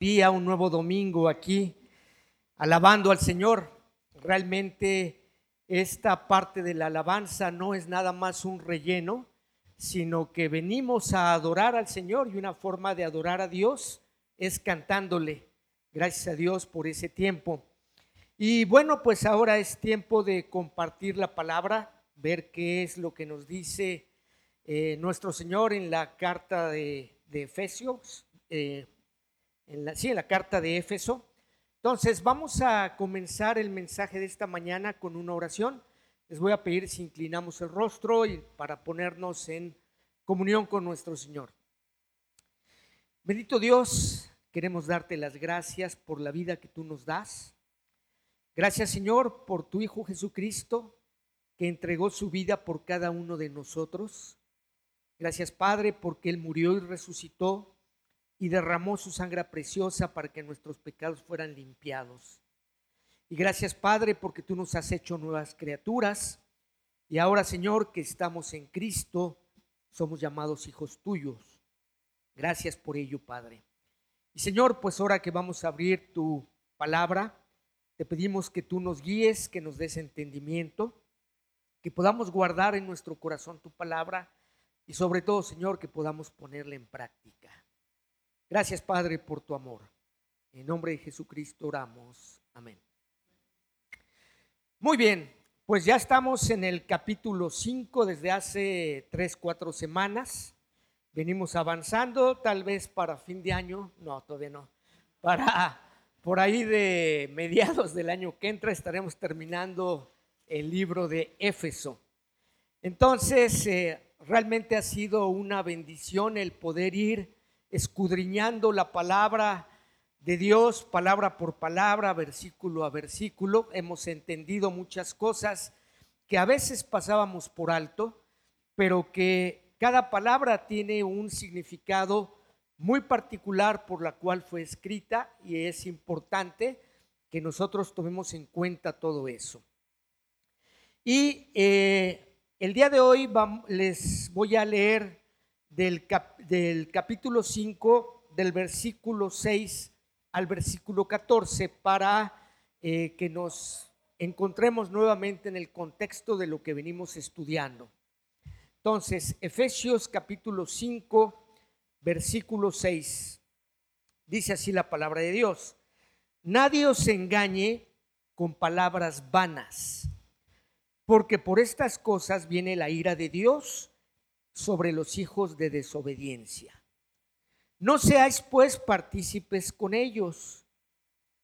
día, un nuevo domingo aquí, alabando al Señor. Realmente esta parte de la alabanza no es nada más un relleno, sino que venimos a adorar al Señor y una forma de adorar a Dios es cantándole. Gracias a Dios por ese tiempo. Y bueno, pues ahora es tiempo de compartir la palabra, ver qué es lo que nos dice eh, nuestro Señor en la carta de, Efesios. Eh, en la, sí, en la carta de Éfeso. Entonces, vamos a comenzar el mensaje de esta mañana con una oración. Les voy a pedir si inclinamos el rostro y para ponernos en comunión con nuestro Señor. Bendito Dios, queremos darte las gracias por la vida que tú nos das. Gracias, Señor, por tu Hijo Jesucristo, que entregó su vida por cada uno de nosotros. Gracias, Padre, porque Él murió y resucitó y derramó su sangre preciosa para que nuestros pecados fueran limpiados. Y gracias Padre porque tú nos has hecho nuevas criaturas y ahora Señor que estamos en Cristo, somos llamados hijos tuyos. Gracias por ello Padre. Y Señor, pues ahora que vamos a abrir tu palabra, te pedimos que tú nos guíes, que nos des entendimiento, que podamos guardar en nuestro corazón tu palabra y sobre todo Señor que podamos ponerla en práctica. Gracias, Padre, por tu amor. En nombre de Jesucristo oramos. Amén. Muy bien, pues ya estamos en el capítulo 5 desde hace 3, 4 semanas. Venimos avanzando, tal vez para fin de año, no, todavía no, para por ahí de mediados del año que entra estaremos terminando el libro de Éfeso. Entonces, eh, realmente ha sido una bendición el poder ir escudriñando la palabra de Dios, palabra por palabra, versículo a versículo. Hemos entendido muchas cosas que a veces pasábamos por alto, pero que cada palabra tiene un significado muy particular por la cual fue escrita y es importante que nosotros tomemos en cuenta todo eso. Y eh, el día de hoy les voy a leer del, del capítulo 5, del versículo 6 al versículo 14, para eh, que nos encontremos nuevamente en el contexto de lo que venimos estudiando. Entonces, Efesios capítulo 5, versículo 6, dice así la palabra de Dios. Nadie os engañe con palabras vanas, porque por estas cosas viene la ira de Dios sobre los hijos de desobediencia. No seáis pues partícipes con ellos,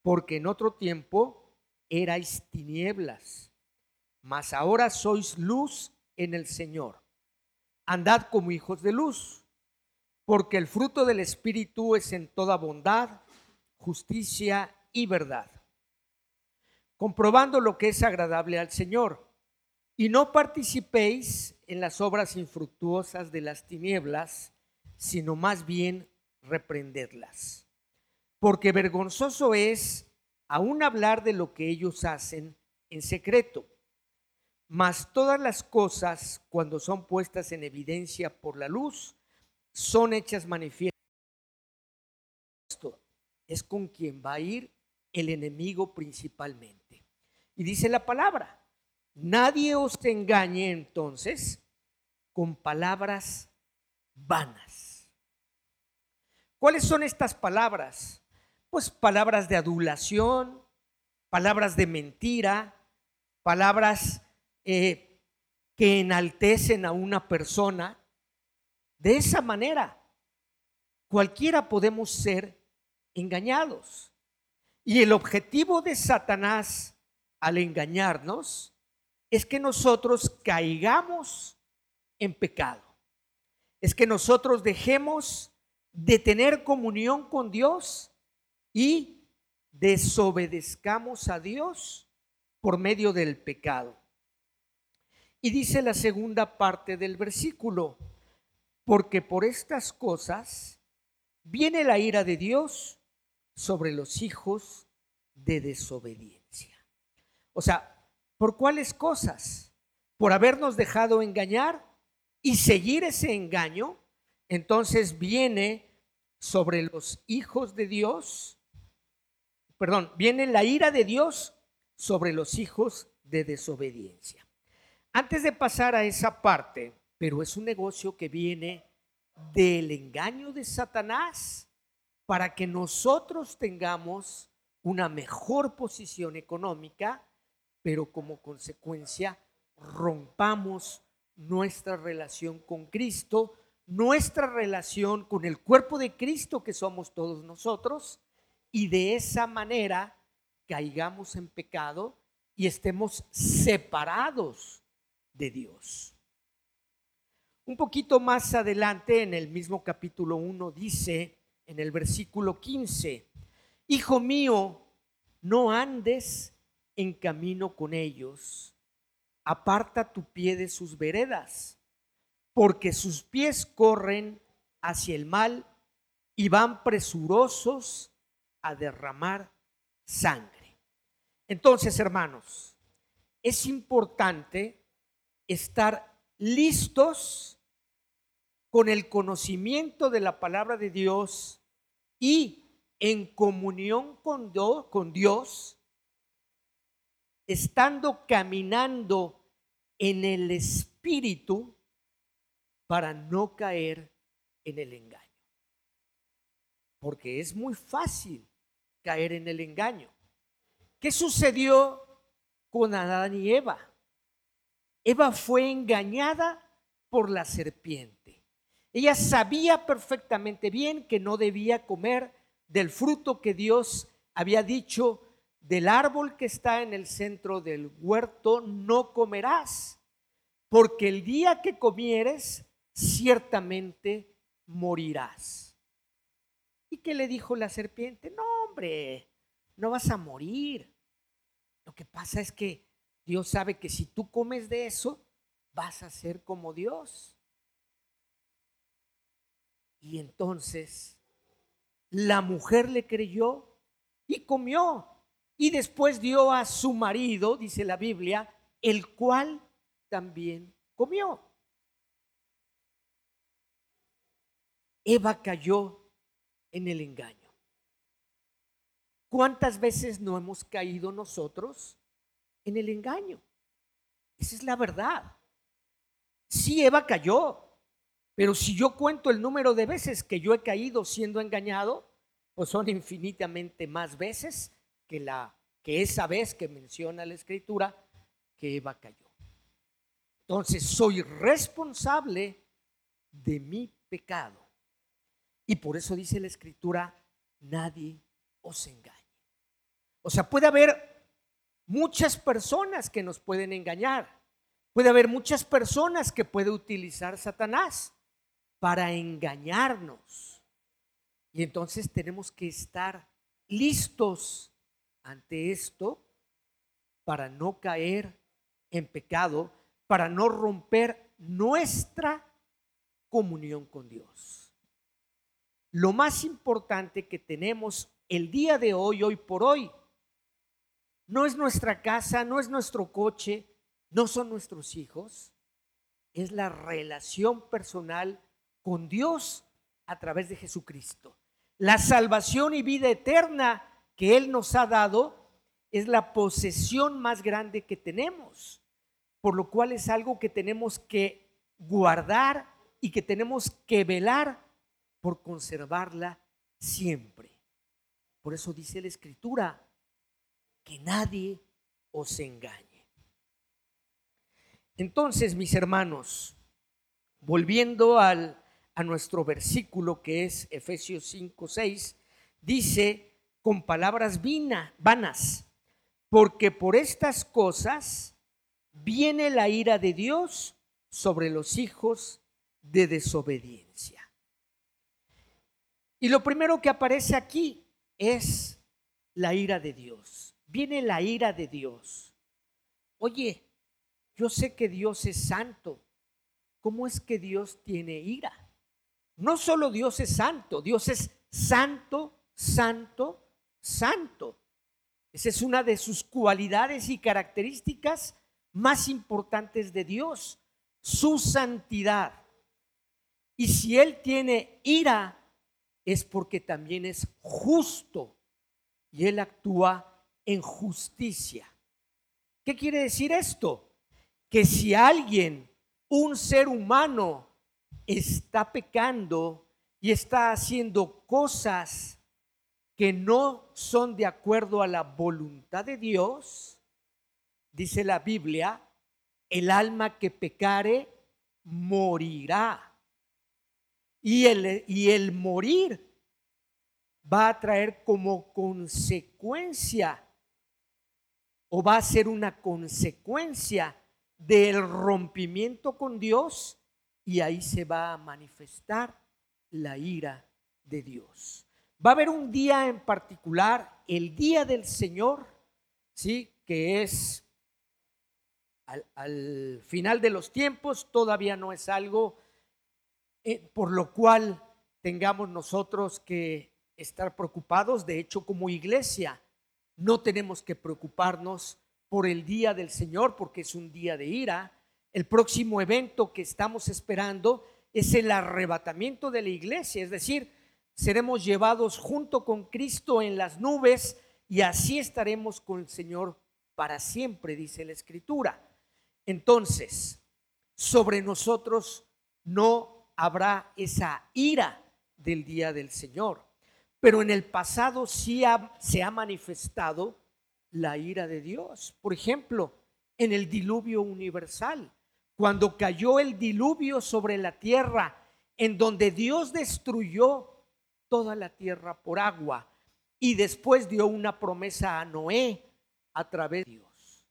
porque en otro tiempo erais tinieblas, mas ahora sois luz en el Señor. Andad como hijos de luz, porque el fruto del Espíritu es en toda bondad, justicia y verdad, comprobando lo que es agradable al Señor y no participéis en las obras infructuosas de las tinieblas, sino más bien reprenderlas. Porque vergonzoso es aún hablar de lo que ellos hacen en secreto. Mas todas las cosas, cuando son puestas en evidencia por la luz, son hechas manifiestas. Es con quien va a ir el enemigo principalmente. Y dice la palabra, Nadie os engañe entonces con palabras vanas. ¿Cuáles son estas palabras? Pues palabras de adulación, palabras de mentira, palabras eh, que enaltecen a una persona. De esa manera, cualquiera podemos ser engañados. Y el objetivo de Satanás al engañarnos es que nosotros caigamos en pecado. Es que nosotros dejemos de tener comunión con Dios y desobedezcamos a Dios por medio del pecado. Y dice la segunda parte del versículo, porque por estas cosas viene la ira de Dios sobre los hijos de desobediencia. O sea, ¿Por cuáles cosas? Por habernos dejado engañar y seguir ese engaño. Entonces viene sobre los hijos de Dios, perdón, viene la ira de Dios sobre los hijos de desobediencia. Antes de pasar a esa parte, pero es un negocio que viene del engaño de Satanás para que nosotros tengamos una mejor posición económica, pero como consecuencia rompamos nuestra relación con Cristo, nuestra relación con el cuerpo de Cristo que somos todos nosotros, y de esa manera caigamos en pecado y estemos separados de Dios. Un poquito más adelante, en el mismo capítulo 1, dice en el versículo 15, Hijo mío, no andes en camino con ellos, aparta tu pie de sus veredas, porque sus pies corren hacia el mal y van presurosos a derramar sangre. Entonces, hermanos, es importante estar listos con el conocimiento de la palabra de Dios y en comunión con, Dios, estando caminando en el Espíritu para no caer en el engaño. Porque es muy fácil caer en el engaño. ¿Qué sucedió con Adán y Eva? Eva fue engañada por la serpiente. Ella sabía perfectamente bien que no debía comer del fruto que Dios había dicho, del árbol que está en el centro del huerto no comerás, porque el día que comieres, ciertamente morirás. ¿Y qué le dijo la serpiente? No, hombre, no vas a morir. Lo que pasa es que Dios sabe que si tú comes de eso, vas a ser como Dios. Y entonces la mujer le creyó y comió. Y después dio a su marido, dice la Biblia, el cual también comió. Eva cayó en el engaño. ¿Cuántas veces no hemos caído nosotros en el engaño? Esa es la verdad. Sí, Eva cayó, pero si yo cuento el número de veces que yo he caído siendo engañado, pues son infinitamente más veces que, la, que esa vez que menciona la escritura que Eva cayó. Entonces soy responsable de mi pecado. Y por eso dice la escritura, nadie os engañe. O sea, puede haber muchas personas que nos pueden engañar. Puede haber muchas personas que puede utilizar Satanás para engañarnos. Y entonces tenemos que estar listos ante esto para no caer en pecado, para no romper nuestra comunión con Dios. Lo más importante que tenemos el día de hoy, hoy por hoy, no es nuestra casa, no es nuestro coche, no son nuestros hijos, es la relación personal con Dios a través de Jesucristo. La salvación y vida eterna que Él nos ha dado es la posesión más grande que tenemos, por lo cual es algo que tenemos que guardar y que tenemos que velar por conservarla siempre. Por eso dice la Escritura, que nadie os engañe. Entonces, mis hermanos, volviendo al a nuestro versículo que es Efesios 5, 6, dice con palabras vanas, porque por estas cosas viene la ira de Dios sobre los hijos de desobediencia. Y lo primero que aparece aquí es la ira de Dios. Viene la ira de Dios. Oye, yo sé que Dios es santo. ¿Cómo es que Dios tiene ira? No solo Dios es santo, Dios es santo, santo, santo. Esa es una de sus cualidades y características más importantes de Dios, su santidad. Y si Él tiene ira, es porque también es justo y Él actúa en justicia. ¿Qué quiere decir esto? Que si alguien, un ser humano, está pecando y está haciendo cosas que no son de acuerdo a la voluntad de Dios, dice la Biblia, el alma que pecare morirá. Y el, y el morir va a traer como consecuencia o va a ser una consecuencia del rompimiento con Dios y ahí se va a manifestar la ira de Dios. Va a haber un día en particular, el día del Señor, ¿sí? que es al, final de los tiempos, todavía no es algo eh, por lo cual tengamos nosotros que estar preocupados. De hecho, como iglesia, no tenemos que preocuparnos por el día del Señor, porque es un día de ira. El próximo evento que estamos esperando es el arrebatamiento de la iglesia, es decir, seremos llevados junto con Cristo en las nubes y así estaremos con el Señor para siempre, dice la Escritura. Entonces, sobre nosotros no habrá esa ira del día del Señor, pero en el pasado sí se ha manifestado la ira de Dios. Por ejemplo, en el diluvio universal, cuando cayó el diluvio sobre la tierra, en donde Dios destruyó toda la tierra por agua y después dio una promesa a Noé a través de Dios.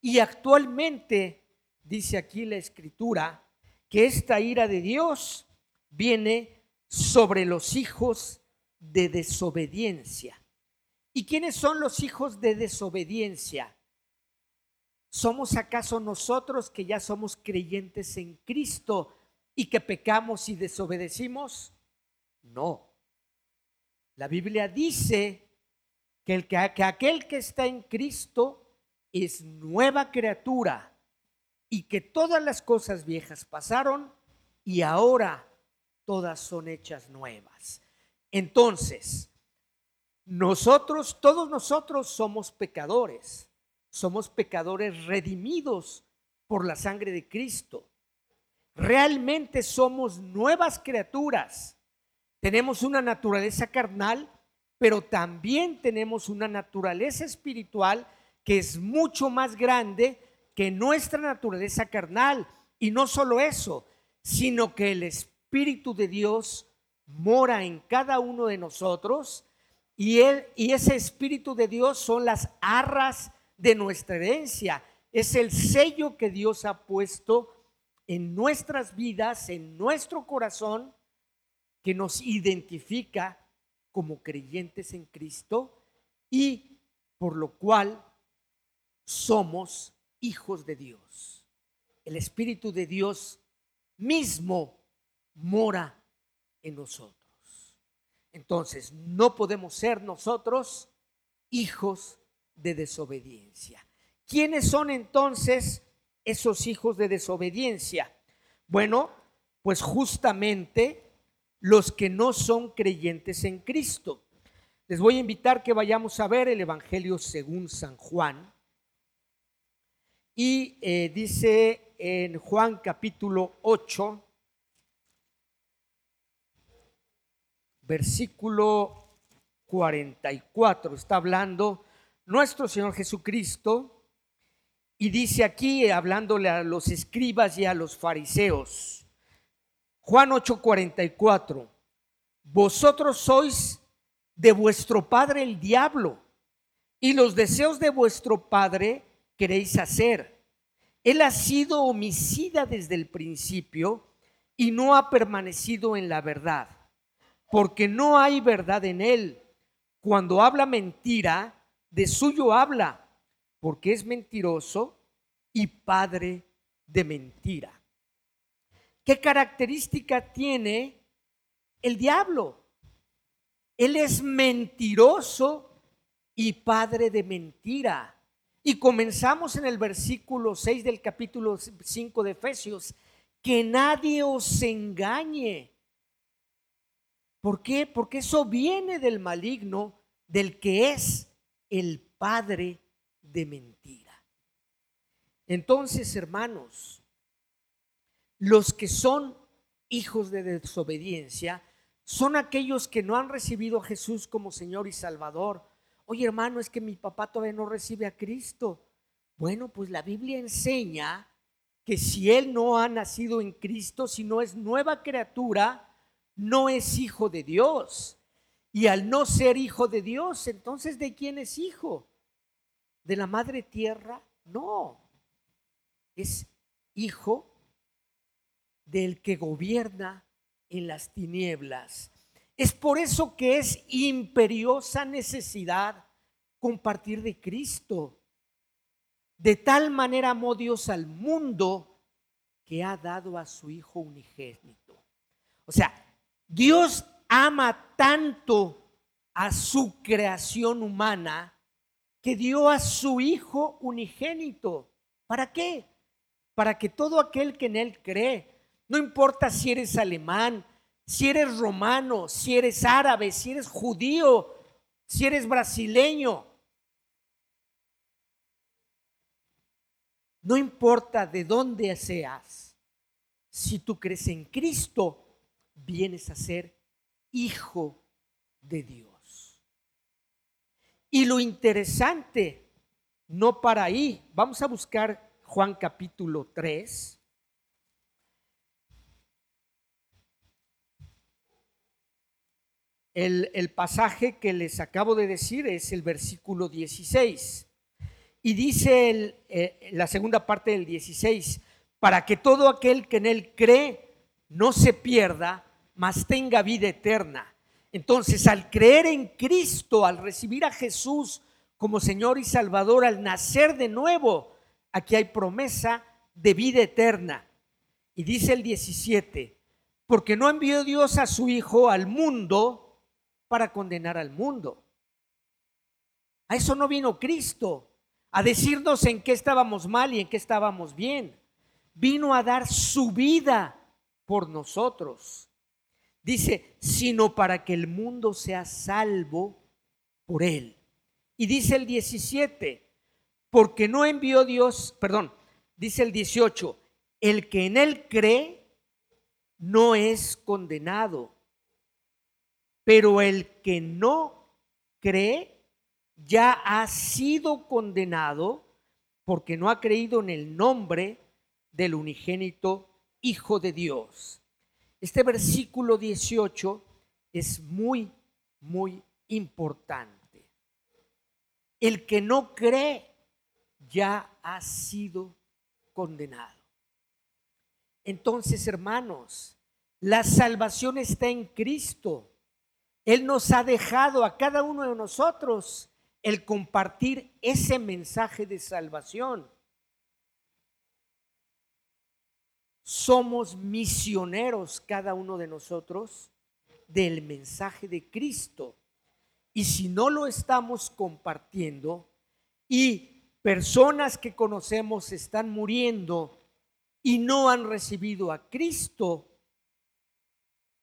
Y actualmente dice aquí la escritura que esta ira de Dios viene sobre los hijos de desobediencia. ¿Y quiénes son los hijos de desobediencia? ¿Somos acaso nosotros que ya somos creyentes en Cristo y que pecamos y desobedecimos? No. La Biblia dice que, el, que, aquel que está en Cristo es nueva criatura y que todas las cosas viejas pasaron y ahora todas son hechas nuevas. Entonces, nosotros, todos nosotros somos pecadores, somos pecadores redimidos por la sangre de Cristo. Realmente somos nuevas criaturas tenemos una naturaleza carnal, pero también tenemos una naturaleza espiritual que es mucho más grande que nuestra naturaleza carnal. Y no solo eso, sino que el Espíritu de Dios mora en cada uno de nosotros y, él, y ese Espíritu de Dios son las arras de nuestra herencia. Es el sello que Dios ha puesto en nuestras vidas, en nuestro corazón, que nos identifica como creyentes en Cristo y por lo cual somos hijos de Dios. El Espíritu de Dios mismo mora en nosotros. Entonces, no podemos ser nosotros hijos de desobediencia. ¿Quiénes son entonces esos hijos de desobediencia? Bueno, pues justamente los que no son creyentes en Cristo. Les voy a invitar que vayamos a ver el Evangelio según San Juan. Y eh, dice en Juan capítulo 8, versículo 44, está hablando nuestro Señor Jesucristo y dice aquí, hablándole a los escribas y a los fariseos, Juan 8:44, vosotros sois de vuestro padre el diablo y los deseos de vuestro padre queréis hacer. Él ha sido homicida desde el principio y no ha permanecido en la verdad, porque no hay verdad en él. Cuando habla mentira, de suyo habla, porque es mentiroso y padre de mentira. ¿Qué característica tiene el diablo? Él es mentiroso y padre de mentira. Y comenzamos en el versículo 6 del capítulo 5 de Efesios, que nadie os engañe. ¿Por qué? Porque eso viene del maligno, del que es el padre de mentira. Entonces, hermanos, los que son hijos de desobediencia son aquellos que no han recibido a Jesús como Señor y Salvador. Oye, hermano, es que mi papá todavía no recibe a Cristo. Bueno, pues la Biblia enseña que si él no ha nacido en Cristo, si no es nueva criatura, no es hijo de Dios. Y al no ser hijo de Dios, entonces ¿de quién es hijo? ¿De la madre tierra? No. Es hijo del que gobierna en las tinieblas. Es por eso que es imperiosa necesidad compartir de Cristo. De tal manera amó Dios al mundo que ha dado a su Hijo unigénito. O sea, Dios ama tanto a su creación humana que dio a su Hijo unigénito. ¿Para qué? Para que todo aquel que en Él cree, no importa si eres alemán, si eres romano, si eres árabe, si eres judío, si eres brasileño, no importa de dónde seas, si tú crees en Cristo, vienes a ser hijo de Dios. Y lo interesante, no para ahí, vamos a buscar Juan capítulo 3. El, el, pasaje que les acabo de decir es el versículo 16. Y dice eh, la segunda parte del 16, para que todo aquel que en él cree no se pierda, mas tenga vida eterna. Entonces, al creer en Cristo, al recibir a Jesús como Señor y Salvador, al nacer de nuevo, aquí hay promesa de vida eterna. Y dice el 17, porque no envió Dios a su Hijo al mundo para condenar al mundo. A eso no vino Cristo, a decirnos en qué estábamos mal y en qué estábamos bien. Vino a dar su vida por nosotros. Dice, sino para que el mundo sea salvo por él. Y dice el 17, porque no envió Dios, perdón, dice el 18, el que en él cree no es condenado, pero el que no cree ya ha sido condenado porque no ha creído en el nombre del unigénito Hijo de Dios. Este versículo 18 es muy, muy importante. El que no cree ya ha sido condenado. Entonces, hermanos, la salvación está en Cristo. Él nos ha dejado a cada uno de nosotros el compartir ese mensaje de salvación. somos misioneros cada uno de nosotros del mensaje de Cristo. Y si no lo estamos compartiendo y personas que conocemos están muriendo y no han recibido a Cristo,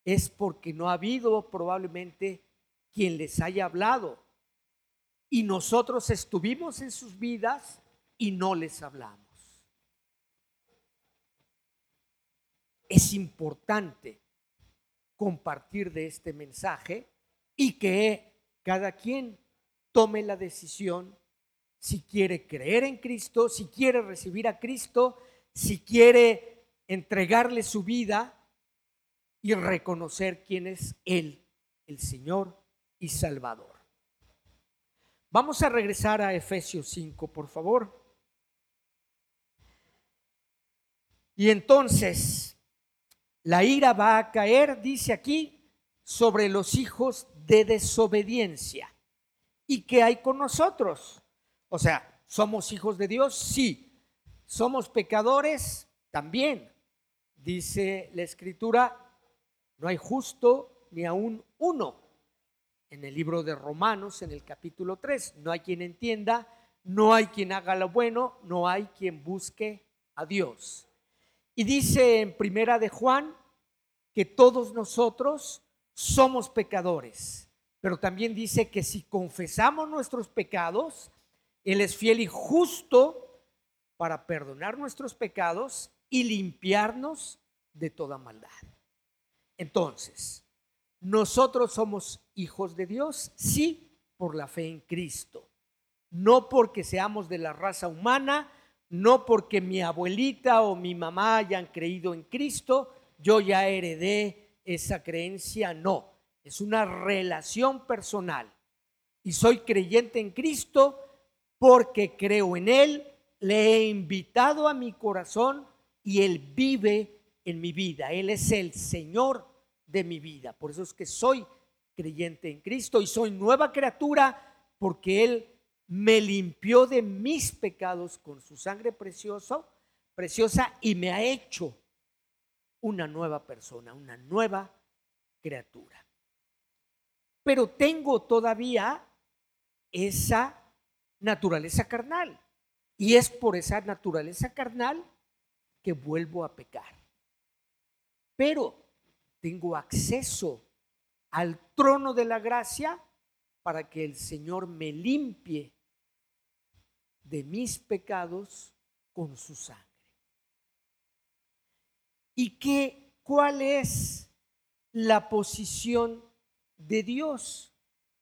es porque no ha habido probablemente quien les haya hablado. Y nosotros estuvimos en sus vidas y no les hablamos. es importante compartir de este mensaje y que cada quien tome la decisión si quiere creer en Cristo, si quiere recibir a Cristo, si quiere entregarle su vida y reconocer quién es Él, el Señor y Salvador. Vamos a regresar a Efesios 5, por favor. Y entonces, la ira va a caer, dice aquí, sobre los hijos de desobediencia. ¿Y qué hay con nosotros? O sea, ¿somos hijos de Dios? Sí. ¿Somos pecadores? También. Dice la escritura, no hay justo ni aún uno. En el libro de Romanos, en el capítulo 3, no hay quien entienda, no hay quien haga lo bueno, no hay quien busque a Dios. Y dice en Primera de Juan que todos nosotros somos pecadores, pero también dice que si confesamos nuestros pecados, Él es fiel y justo para perdonar nuestros pecados y limpiarnos de toda maldad. Entonces, nosotros somos hijos de Dios, sí, por la fe en Cristo, no porque seamos de la raza humana, no porque mi abuelita o mi mamá hayan creído en Cristo, yo ya heredé esa creencia, no, es una relación personal. Y soy creyente en Cristo porque creo en Él, le he invitado a mi corazón y Él vive en mi vida. Él es el Señor de mi vida. Por eso es que soy creyente en Cristo y soy nueva criatura porque Él me limpió de mis pecados con su sangre preciosa, preciosa y me ha hecho una nueva persona, una nueva criatura. Pero tengo todavía esa naturaleza carnal. Y es por esa naturaleza carnal que vuelvo a pecar. Pero tengo acceso al trono de la gracia para que el Señor me limpie de mis pecados con su sangre. ¿Y qué, cuál es la posición de Dios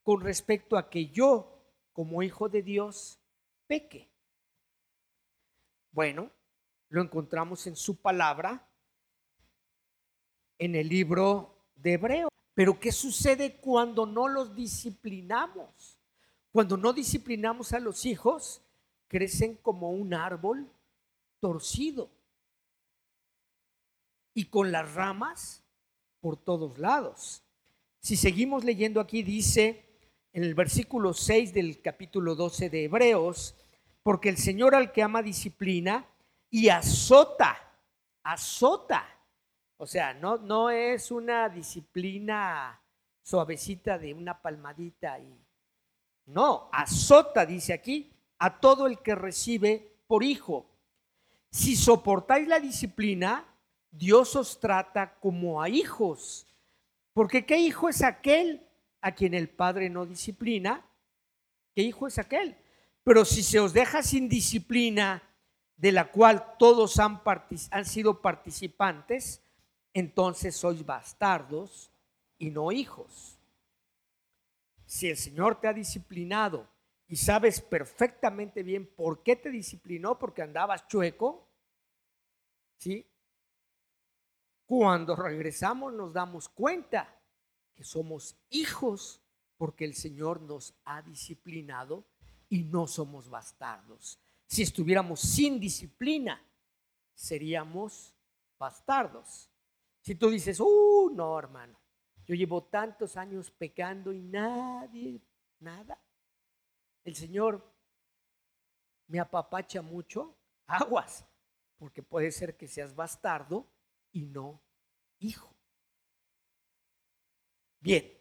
con respecto a que yo, como hijo de Dios, peque? Bueno, lo encontramos en su palabra, en el libro de Hebreo. Pero ¿qué sucede cuando no los disciplinamos? Cuando no disciplinamos a los hijos, crecen como un árbol torcido y con las ramas por todos lados. Si seguimos leyendo aquí, dice en el versículo 6 del capítulo 12 de Hebreos, porque el Señor al que ama disciplina y azota, azota. O sea, no, no es una disciplina suavecita de una palmadita y no, azota, dice aquí, a todo el que recibe por hijo. Si soportáis la disciplina, Dios os trata como a hijos. Porque ¿qué hijo es aquel a quien el Padre no disciplina? ¿Qué hijo es aquel? Pero si se os deja sin disciplina, de la cual todos han, han sido participantes, entonces sois bastardos y no hijos. Si el Señor te ha disciplinado y sabes perfectamente bien por qué te disciplinó, porque andabas chueco, ¿sí? Cuando regresamos nos damos cuenta que somos hijos porque el Señor nos ha disciplinado y no somos bastardos. Si estuviéramos sin disciplina, seríamos bastardos. Si tú dices, uh, no, hermano, yo llevo tantos años pecando y nadie, nada. El Señor me apapacha mucho, aguas, porque puede ser que seas bastardo y no hijo. Bien,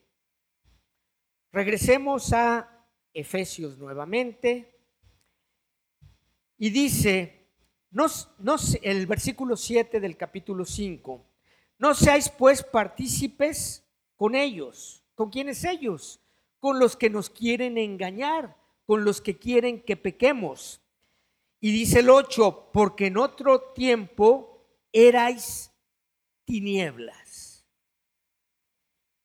regresemos a Efesios nuevamente. Y dice, no, no, el versículo 7 del capítulo 5, no seáis pues partícipes con ellos. ¿Con quiénes ellos? Con los que nos quieren engañar, con los que quieren que pequemos. Y dice el 8, porque en otro tiempo erais tinieblas.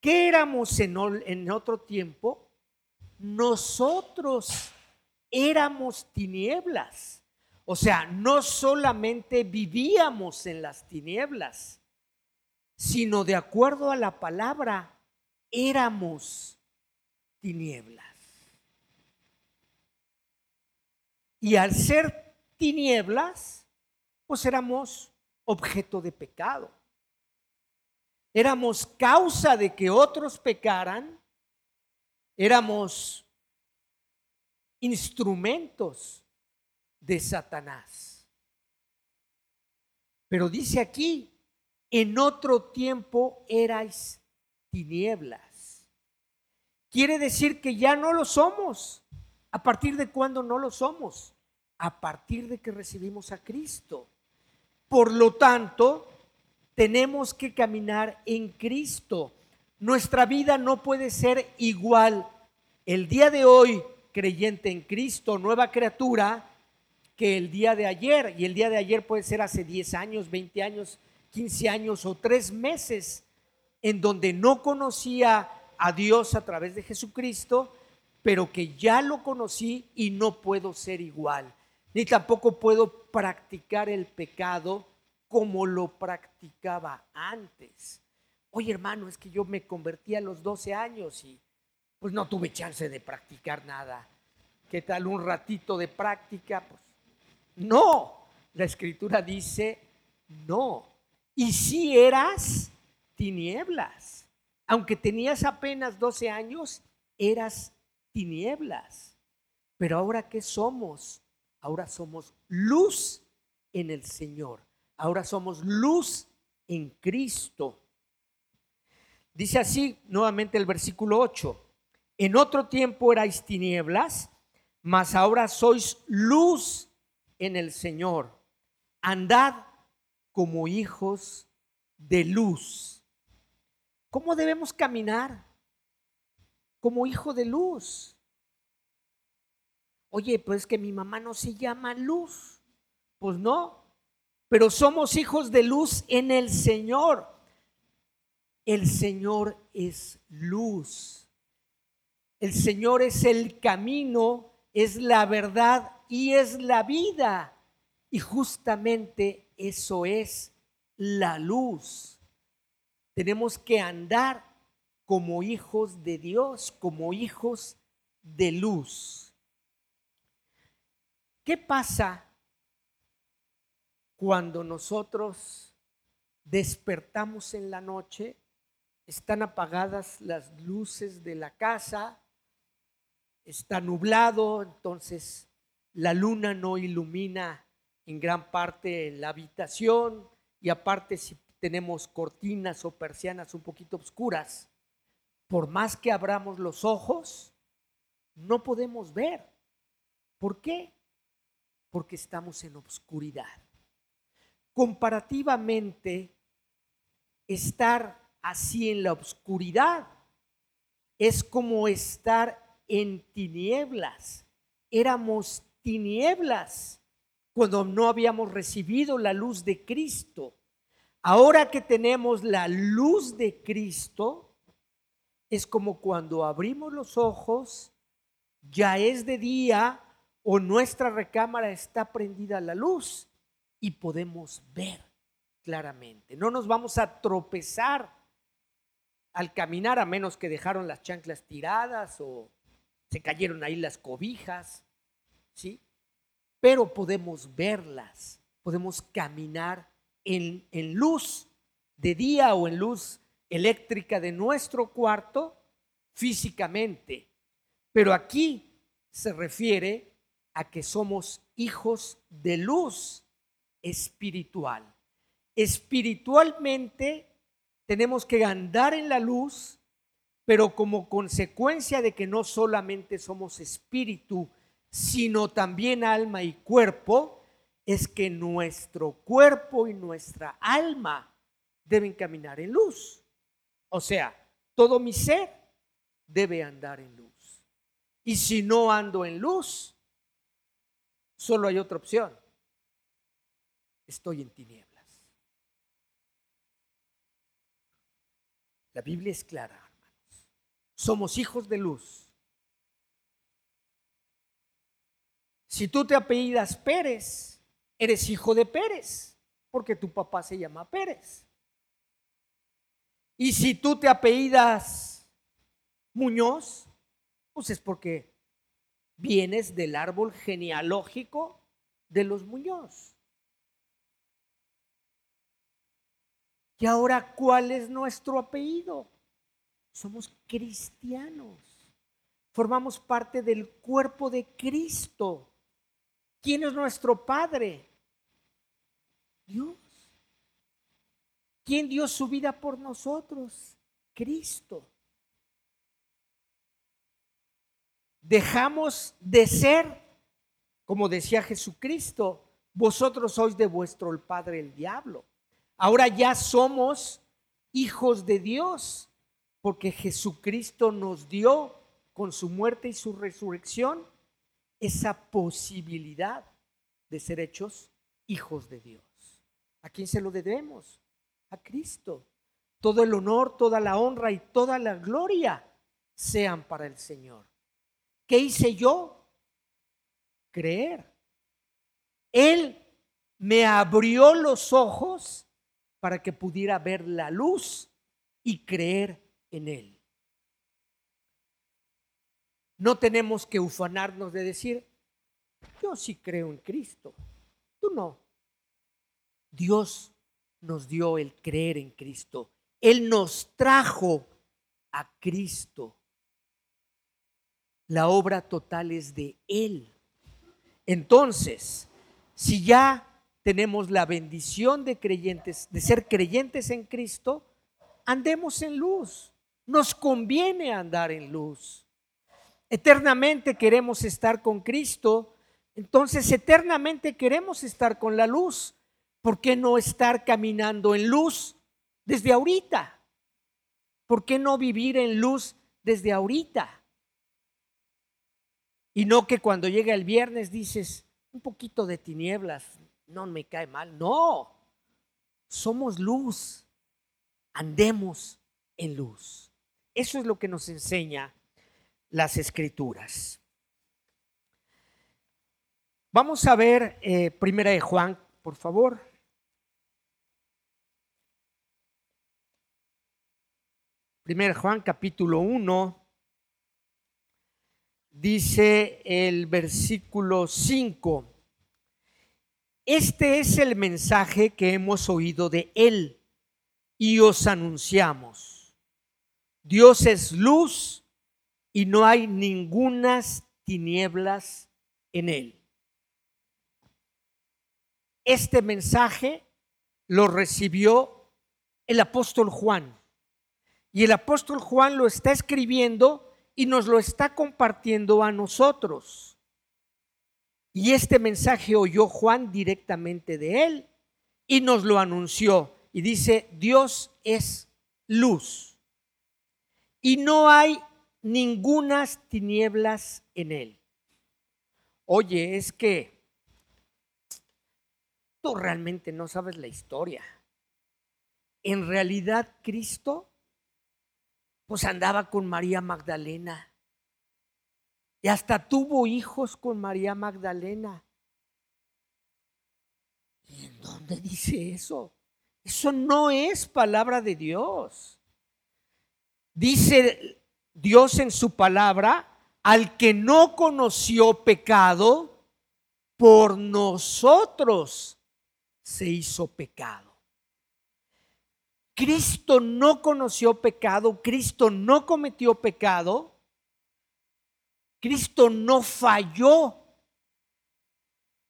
¿Qué éramos en, en otro tiempo? Nosotros éramos tinieblas. O sea, no solamente vivíamos en las tinieblas, sino de acuerdo a la palabra, éramos tinieblas. Y al ser tinieblas, pues éramos objeto de pecado. Éramos causa de que otros pecaran, éramos instrumentos de Satanás. Pero dice aquí, en otro tiempo erais tinieblas. Quiere decir que ya no lo somos. ¿A partir de cuándo no lo somos? A partir de que recibimos a Cristo. Por lo tanto, tenemos que caminar en Cristo. Nuestra vida no puede ser igual el día de hoy, creyente en Cristo, nueva criatura, que el día de ayer. Y el día de ayer puede ser hace 10 años, 20 años, 15 años o 3 meses, en donde no conocía a Dios a través de Jesucristo, pero que ya lo conocí y no puedo ser igual. Ni tampoco puedo practicar el pecado como lo practicaba antes. Oye hermano, es que yo me convertí a los 12 años y pues no tuve chance de practicar nada. ¿Qué tal un ratito de práctica? Pues no, la escritura dice no. Y si eras tinieblas, aunque tenías apenas 12 años, eras tinieblas. Pero ahora ¿qué somos? Ahora somos luz en el Señor. Ahora somos luz en Cristo. Dice así nuevamente el versículo 8. En otro tiempo erais tinieblas, mas ahora sois luz en el Señor. Andad como hijos de luz. ¿Cómo debemos caminar? Como hijo de luz. Oye, pues que mi mamá no se llama luz. Pues no, pero somos hijos de luz en el Señor. El Señor es luz. El Señor es el camino, es la verdad y es la vida. Y justamente eso es la luz. Tenemos que andar como hijos de Dios, como hijos de luz. ¿Qué pasa cuando nosotros despertamos en la noche están apagadas las luces de la casa, está nublado, entonces la luna no ilumina en gran parte la habitación y aparte si tenemos cortinas o persianas un poquito oscuras, por más que abramos los ojos, no podemos ver. ¿Por qué? Porque estamos en obscuridad. Comparativamente, estar así en la oscuridad. Es como estar en tinieblas. Éramos tinieblas cuando no habíamos recibido la luz de Cristo. Ahora que tenemos la luz de Cristo, es como cuando abrimos los ojos, ya es de día o nuestra recámara está prendida la luz y podemos ver claramente. No nos vamos a tropezar al caminar, a menos que dejaron las chanclas tiradas o se cayeron ahí las cobijas, ¿sí? Pero podemos verlas, podemos caminar en, luz de día o en luz eléctrica de nuestro cuarto físicamente. Pero aquí se refiere a que somos hijos de luz espiritual. Espiritualmente tenemos que andar en la luz, pero como consecuencia de que no solamente somos espíritu, sino también alma y cuerpo, es que nuestro cuerpo y nuestra alma deben caminar en luz. O sea, todo mi ser debe andar en luz. Y si no ando en luz, solo hay otra opción. Estoy en tinieblas. La Biblia es clara, hermanos. Somos hijos de luz. Si tú te apellidas Pérez, eres hijo de Pérez, porque tu papá se llama Pérez. Y si tú te apellidas Muñoz, pues es porque vienes del árbol genealógico de los Muñoz. Y ahora, ¿cuál es nuestro apellido? Somos cristianos. Formamos parte del cuerpo de Cristo. ¿Quién es nuestro Padre? Dios. ¿Quién dio su vida por nosotros? Cristo. Dejamos de ser, como decía Jesucristo, vosotros sois de vuestro Padre el diablo. Ahora ya somos hijos de Dios. porque Jesucristo nos dio con su muerte y su resurrección esa posibilidad de ser hechos hijos de Dios. ¿A quién se lo debemos? A Cristo. Todo el honor, toda la honra y toda la gloria sean para el Señor. ¿Qué hice yo? Creer. Él me abrió los ojos para que pudiera ver la luz y creer en Él. No tenemos que ufanarnos de decir, yo sí creo en Cristo, tú no. Dios nos dio el creer en Cristo. Él nos trajo a Cristo. La obra total es de Él. Entonces, si ya tenemos la bendición de creyentes, de ser creyentes en Cristo, andemos en luz. Nos conviene andar en luz. Eternamente queremos estar con Cristo, entonces eternamente queremos estar con la luz. ¿Por qué no estar caminando en luz desde ahorita? ¿Por qué no vivir en luz desde ahorita? Y no que cuando llega el viernes dices, un poquito de tinieblas, no me cae mal. No, somos luz, andemos en luz. Eso es lo que nos enseña las escrituras. Vamos a ver eh, Primera de Juan, por favor. Primera Juan capítulo 1 dice el versículo 5, este es el mensaje que hemos oído de Él y os anunciamos. Dios es luz y no hay ningunas tinieblas en Él. Este mensaje lo recibió el apóstol Juan y el apóstol Juan lo está escribiendo y nos lo está compartiendo a nosotros. Y este mensaje oyó Juan directamente de él y nos lo anunció. Y dice, Dios es luz. Y no hay ningunas tinieblas en él. Oye, es que tú realmente no sabes la historia. En realidad Cristo pues andaba con María Magdalena. Y hasta tuvo hijos con María Magdalena. ¿Y en dónde dice eso? Eso no es palabra de Dios. Dice Dios en su palabra, al que no conoció pecado, por nosotros se hizo pecado. Cristo no conoció pecado, Cristo no cometió pecado, Cristo no falló.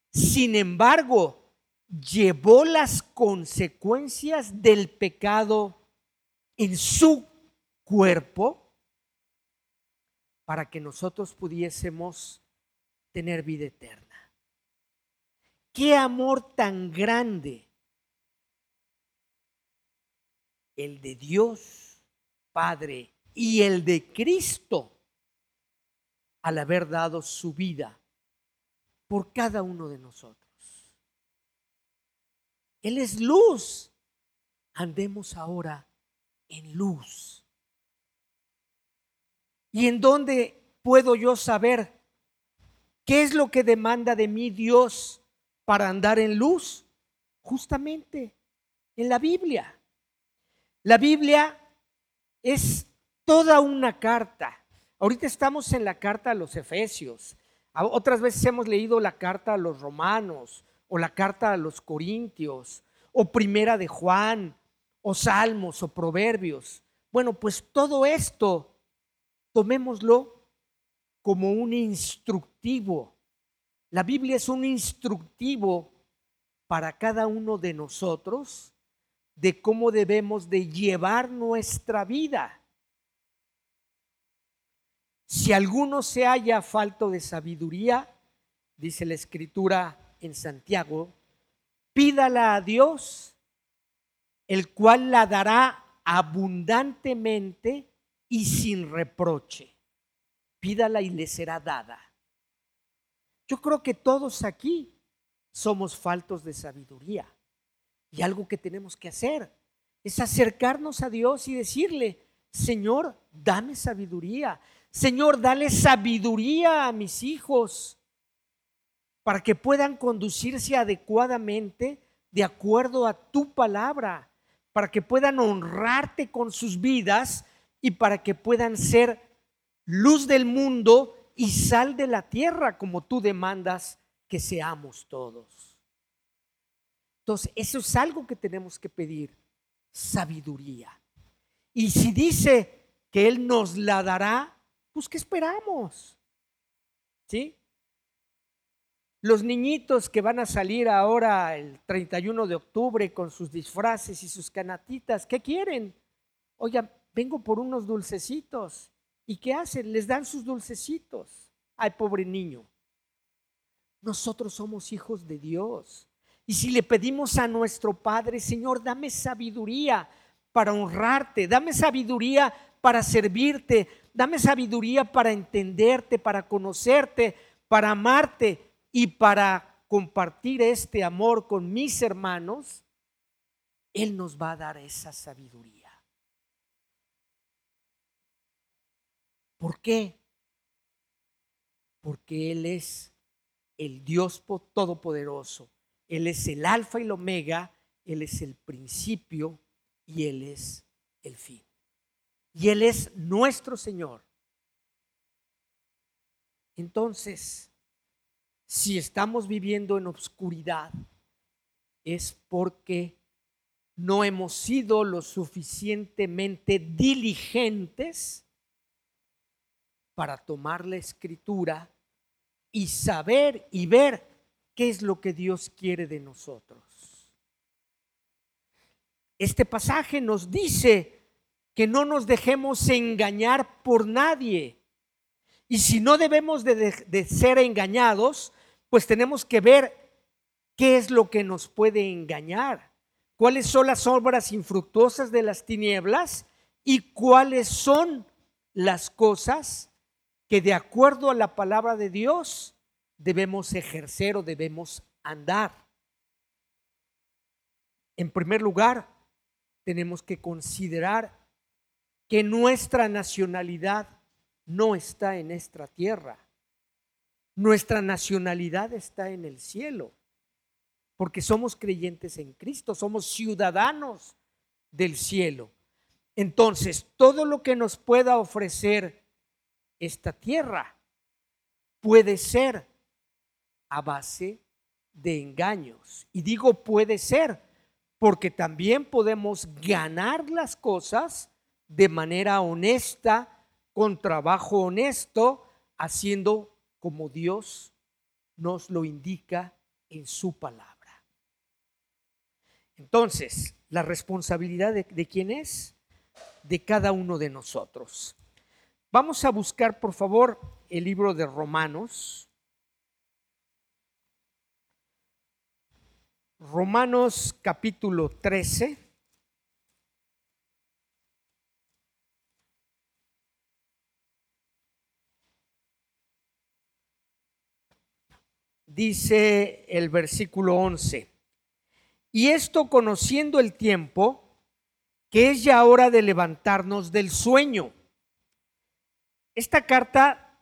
Sin embargo, llevó las consecuencias del pecado en su cuerpo para que nosotros pudiésemos tener vida eterna. Qué amor tan grande el de Dios Padre y el de Cristo al haber dado su vida por cada uno de nosotros. Él es luz. Andemos ahora en luz. ¿Y en dónde puedo yo saber qué es lo que demanda de mí Dios para andar en luz? Justamente en la Biblia. La Biblia es toda una carta. Ahorita estamos en la carta a los Efesios. Otras veces hemos leído la carta a los Romanos o la carta a los Corintios o Primera de Juan o Salmos o Proverbios. Bueno, pues todo esto tomémoslo como un instructivo. La Biblia es un instructivo para cada uno de nosotros de cómo debemos de llevar nuestra vida. Si alguno se haya falto de sabiduría, dice la escritura en Santiago, pídala a Dios, el cual la dará abundantemente y sin reproche. Pídala y le será dada. Yo creo que todos aquí somos faltos de sabiduría. Y algo que tenemos que hacer es acercarnos a Dios y decirle, Señor, dame sabiduría. Señor, dale sabiduría a mis hijos para que puedan conducirse adecuadamente de acuerdo a tu palabra, para que puedan honrarte con sus vidas y para que puedan ser luz del mundo y sal de la tierra como tú demandas que seamos todos. Entonces, eso es algo que tenemos que pedir, sabiduría. Y si dice que Él nos la dará, pues ¿qué esperamos? ¿Sí? Los niñitos que van a salir ahora el 31 de octubre con sus disfraces y sus canatitas, ¿qué quieren? Oigan, vengo por unos dulcecitos. ¿Y qué hacen? Les dan sus dulcecitos. Ay, pobre niño. Nosotros somos hijos de Dios. Y si le pedimos a nuestro Padre, Señor, dame sabiduría para honrarte, dame sabiduría para servirte, dame sabiduría para entenderte, para conocerte, para amarte y para compartir este amor con mis hermanos, Él nos va a dar esa sabiduría. ¿Por qué? Porque Él es el Dios Todopoderoso. Él es el alfa y el omega, Él es el principio y Él es el fin. Y Él es nuestro Señor. Entonces, si estamos viviendo en obscuridad, es porque no hemos sido lo suficientemente diligentes para tomar la escritura y saber y ver qué es lo que Dios quiere de nosotros. Este pasaje nos dice que no nos dejemos engañar por nadie. Y si no debemos de, ser engañados, pues tenemos que ver qué es lo que nos puede engañar, cuáles son las obras infructuosas de las tinieblas y cuáles son las cosas que de acuerdo a la palabra de Dios debemos ejercer o debemos andar. En primer lugar, tenemos que considerar que nuestra nacionalidad no está en esta tierra. Nuestra nacionalidad está en el cielo, porque somos creyentes en Cristo, somos ciudadanos del cielo. Entonces, todo lo que nos pueda ofrecer esta tierra puede ser a base de engaños. Y digo puede ser porque también podemos ganar las cosas de manera honesta, con trabajo honesto, haciendo como Dios nos lo indica en su palabra. Entonces, la responsabilidad de, quién es? De cada uno de nosotros. Vamos a buscar, por favor, el libro de Romanos. Romanos capítulo 13. Dice el versículo 11, y esto conociendo el tiempo, que es ya hora de levantarnos del sueño. Esta carta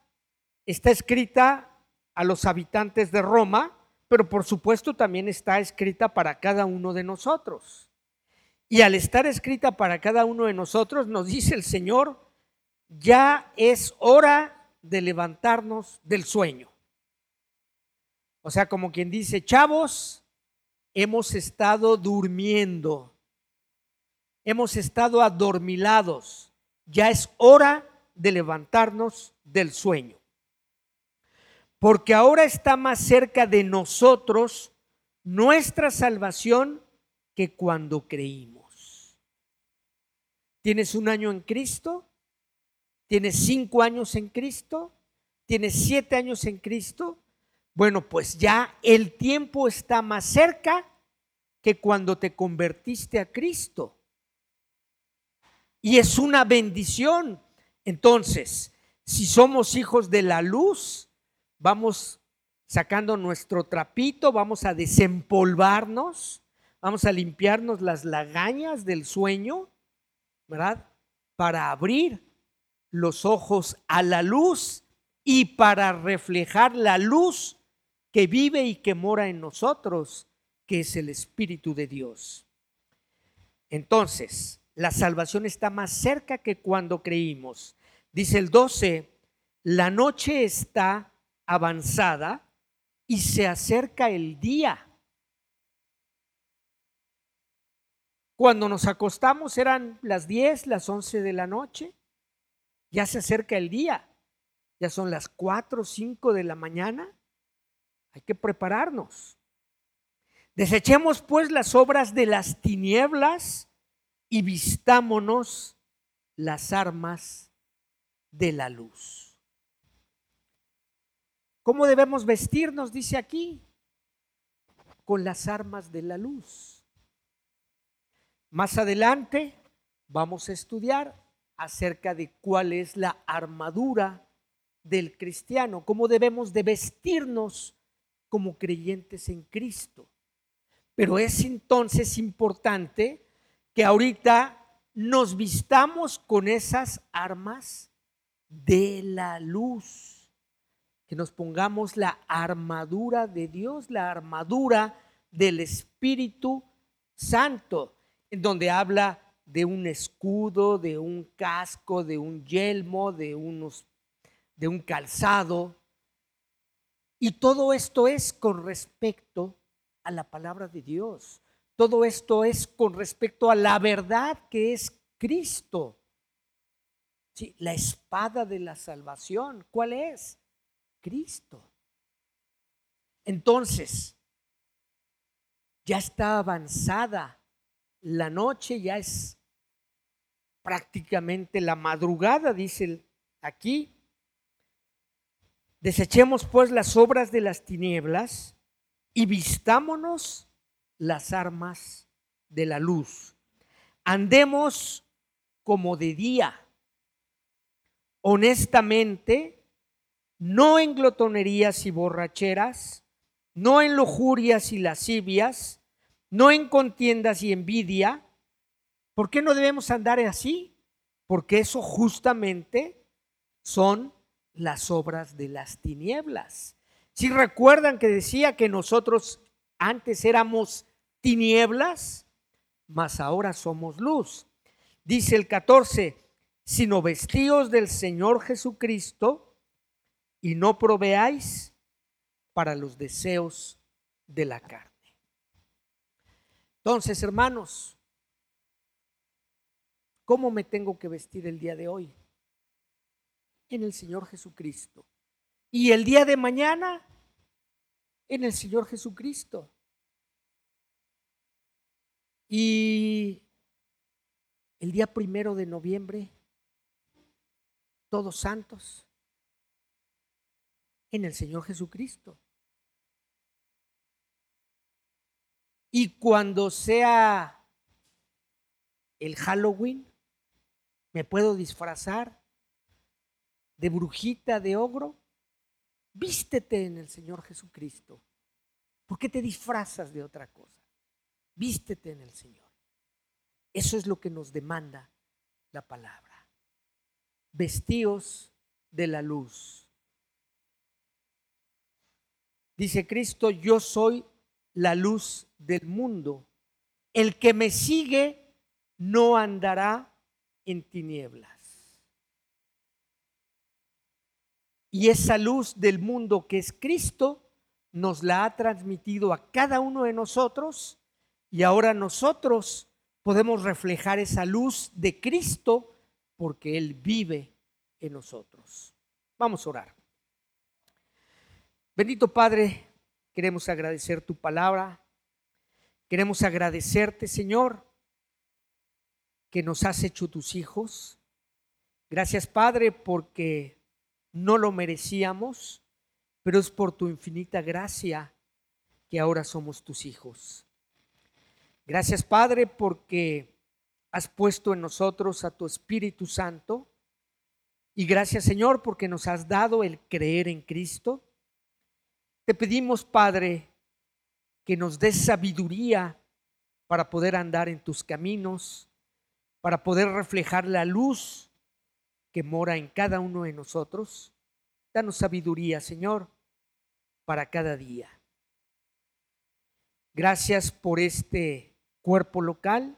está escrita a los habitantes de Roma, pero por supuesto también está escrita para cada uno de nosotros. Y al estar escrita para cada uno de nosotros, nos dice el Señor, ya es hora de levantarnos del sueño. O sea, como quien dice, chavos, hemos estado durmiendo, hemos estado adormilados, ya es hora de levantarnos del sueño porque ahora está más cerca de nosotros nuestra salvación que cuando creímos. ¿Tienes un año en Cristo? ¿Tienes cinco años en Cristo? ¿Tienes siete años en Cristo? Bueno, pues ya el tiempo está más cerca que cuando te convertiste a Cristo. Y es una bendición, Entonces, si somos hijos de la luz, vamos sacando nuestro trapito, vamos a desempolvarnos, vamos a limpiarnos las lagañas del sueño, ¿verdad? Para abrir los ojos a la luz y para reflejar la luz que vive y que mora en nosotros, que es el Espíritu de Dios. Entonces, la salvación está más cerca que cuando creímos. Dice el 12, la noche está avanzada y se acerca el día. Cuando nos acostamos eran las 10, las 11 de la noche. Ya se acerca el día. Ya son las 4, 5 de la mañana. Hay que prepararnos. Desechemos pues las obras de las tinieblas y vistámonos las armas de la luz. ¿Cómo debemos vestirnos? Dice aquí, con las armas de la luz. Más adelante vamos a estudiar acerca de cuál es la armadura del cristiano, cómo debemos de vestirnos como creyentes en Cristo. Pero es entonces importante que ahorita nos vistamos con esas armas de la luz, que nos pongamos la armadura de Dios, la armadura del Espíritu Santo, en donde habla de un escudo, de un casco, de un yelmo, de unos de un calzado. Y todo esto es con respecto a la palabra de Dios. Todo esto es con respecto a la verdad que es Cristo. Sí, la espada de la salvación, ¿cuál es? Cristo. Entonces, ya está avanzada la noche, ya es prácticamente la madrugada, dice aquí. Desechemos pues las obras de las tinieblas y vistámonos las armas de la luz. Andemos como de día, honestamente, no en glotonerías y borracheras, no en lujurias y lascivias, no en contiendas y envidia. ¿Por qué no debemos andar así? Porque eso justamente son las obras de las tinieblas. Si recuerdan que decía que nosotros antes éramos tinieblas, mas ahora somos luz. Dice el 14, sino vestíos del Señor Jesucristo y no proveáis para los deseos de la carne. Entonces, hermanos, ¿cómo me tengo que vestir el día de hoy? En el Señor Jesucristo. Y el día de mañana, en el Señor Jesucristo. Y el día primero de noviembre, todos santos, en el Señor Jesucristo. Y cuando sea el Halloween, me puedo disfrazar de brujita, de ogro. Vístete en el Señor Jesucristo. ¿Por qué te disfrazas de otra cosa? Vístete en el Señor. Eso es lo que nos demanda la palabra. Vestíos de la luz. Dice Cristo, yo soy la luz del mundo. El que me sigue no andará en tinieblas. Y esa luz del mundo que es Cristo nos la ha transmitido a cada uno de nosotros y ahora nosotros podemos reflejar esa luz de Cristo porque Él vive en nosotros. Vamos a orar. Bendito Padre, queremos agradecer tu palabra. Queremos agradecerte, Señor, que nos has hecho tus hijos. Gracias, Padre, porque no lo merecíamos, pero es por tu infinita gracia que ahora somos tus hijos. Gracias, Padre, porque has puesto en nosotros a tu Espíritu Santo Y gracias Señor porque nos has dado el creer en Cristo. Te pedimos, Padre, que nos des sabiduría para poder andar en tus caminos, para poder reflejar la luz que mora en cada uno de nosotros. Danos sabiduría, Señor, para cada día. Gracias por este cuerpo local,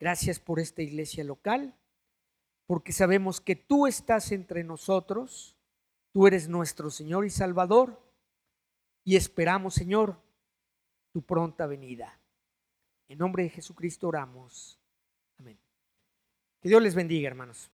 gracias por esta iglesia local, porque sabemos que tú estás entre nosotros, tú eres nuestro Señor y Salvador, y esperamos, Señor, tu pronta venida. En nombre de Jesucristo oramos. Amén. Que Dios les bendiga, hermanos.